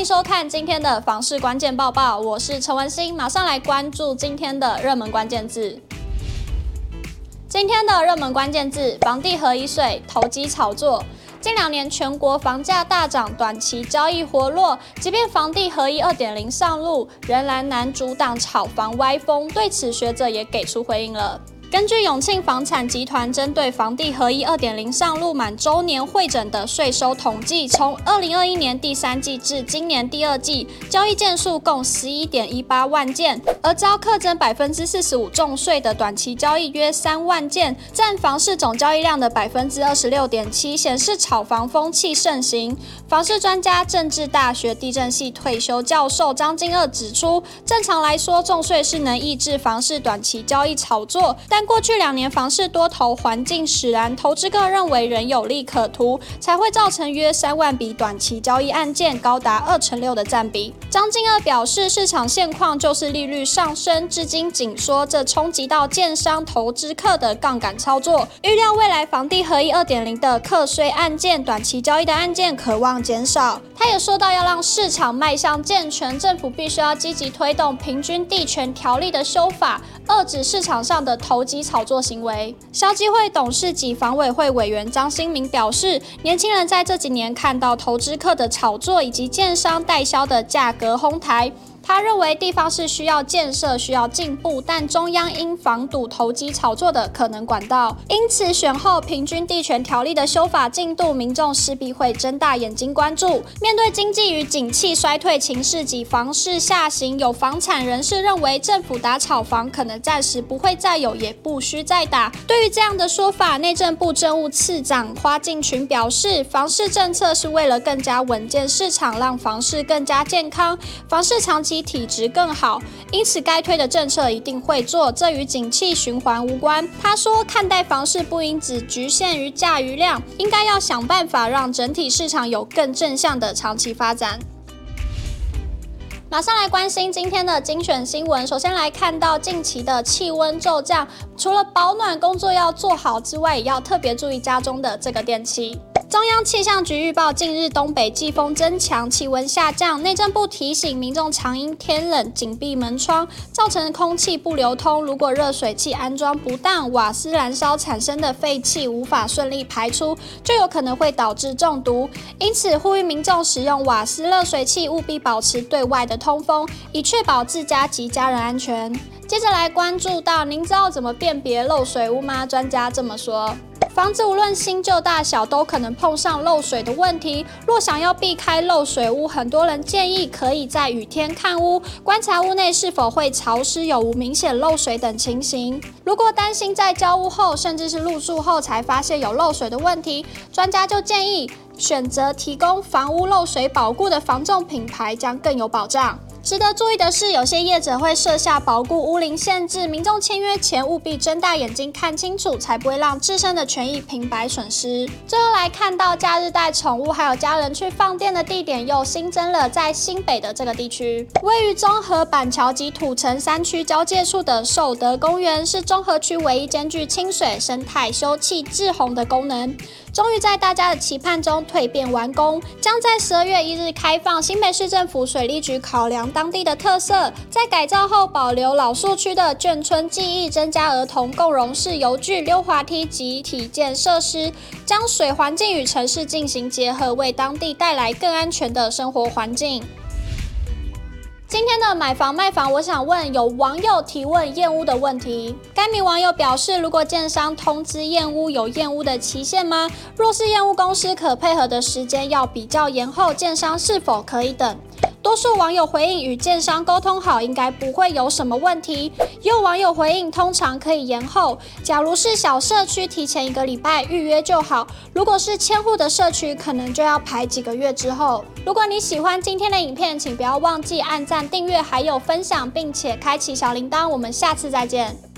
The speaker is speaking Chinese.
迎收看今天的房市关键报报，我是陈文心，马上来关注今天的热门关键字。今天的热门关键字：房地合一税、投机炒作。近两年全国房价大涨，短期交易活络，即便房地合一二点零上路，仍然难阻挡炒房歪风。对此，学者也给出回应了。根据永庆房产集团针对房地合一二点零上路满周年会诊的税收统计，从二零二一年第三季至今年第二季，交易件数共十一点一八万件，而遭课征百分之四十五重税的短期交易约三万件，占房市总交易量的百分之二十六点七，显示炒房风气盛行。房市专家、政治大学地震系退休教授张金鶚指出，正常来说，重税是能抑制房市短期交易炒作，但但过去两年房市多头环境使然，投资客认为仍有利可图，才会造成约三万笔短期交易案件高达二成六的占比。张金鶚表示，市场现况就是利率上升，资金紧缩，这冲击到建商、投资客的杠杆操作。预料未来房地合一二点零的课税案件、短期交易的案件可望减少。他也说到，要让市场迈向健全，政府必须要积极推动平均地权条例的修法，遏止市场上的投机炒作行为。消基会董事及房委会委员张新民表示，年轻人在这几年看到投资客的炒作以及建商代销的价格哄抬。他认为地方是需要建设、需要进步，但中央应防堵投机炒作的可能管道。因此，选后平均地权条例的修法进度，民众势必会睁大眼睛关注。面对经济与景气衰退情势及房市下行，有房产人士认为，政府打炒房可能暂时不会再有，也不需再打。对于这样的说法，内政部政务次长花敬群表示，房市政策是为了更加稳健市场，让房市更加健康，房市长期。体质更好，因此该推的政策一定会做，这与景气循环无关。他说，看待房市不应只局限于价与量，应该要想办法让整体市场有更正向的长期发展。马上来关心今天的精选新闻，首先来看到近期的气温骤降，除了保暖工作要做好之外，也要特别注意家中的这个电器。中央气象局预报，近日东北季风增强，气温下降。内政部提醒民众，常因天冷紧闭门窗，造成空气不流通。如果热水器安装不当，瓦斯燃烧产生的废气无法顺利排出，就有可能会导致中毒。因此，呼吁民众使用瓦斯热水器务必保持对外的通风，以确保自家及家人安全。接着来关注到，您知道怎么辨别漏水屋吗？专家这么说。房子无论新旧大小，都可能碰上漏水的问题。若想要避开漏水屋，很多人建议可以在雨天看屋，观察屋内是否会潮湿、有无明显漏水等情形。如果担心在交屋后，甚至是入住后才发现有漏水的问题，专家就建议选择提供房屋漏水保固的房仲品牌，将更有保障。值得注意的是，有些业者会设下保固屋龄限制，民众签约前务必睁大眼睛看清楚，才不会让自身的权益平白损失。最后来看到假日带宠物还有家人去放电的地点又新增了，在新北的这个地区，位于中和板桥及土城三区交界处的寿德公园，是中和区唯一兼具清水、生态、休憩、滞洪的功能。终于在大家的期盼中蜕变完工，将在十二月一日开放。新北市政府水利局考量当地的特色，在改造后保留老树区的眷村记忆，增加儿童共融式游具、溜滑梯及体健设施，将水环境与城市进行结合，为当地带来更安全的生活环境。今天的买房卖房，我想问有网友提问燕屋的问题。该名网友表示，如果建商通知燕屋，有燕屋的期限吗？若是燕屋公司可配合的时间要比较延后，建商是否可以等？多数网友回应与建商沟通好，应该不会有什么问题。也有网友回应，通常可以延后。假如是小社区，提前一个礼拜预约就好；如果是千户的社区，可能就要排几个月之后。如果你喜欢今天的影片，请不要忘记按赞、订阅，还有分享，并且开启小铃铛。我们下次再见。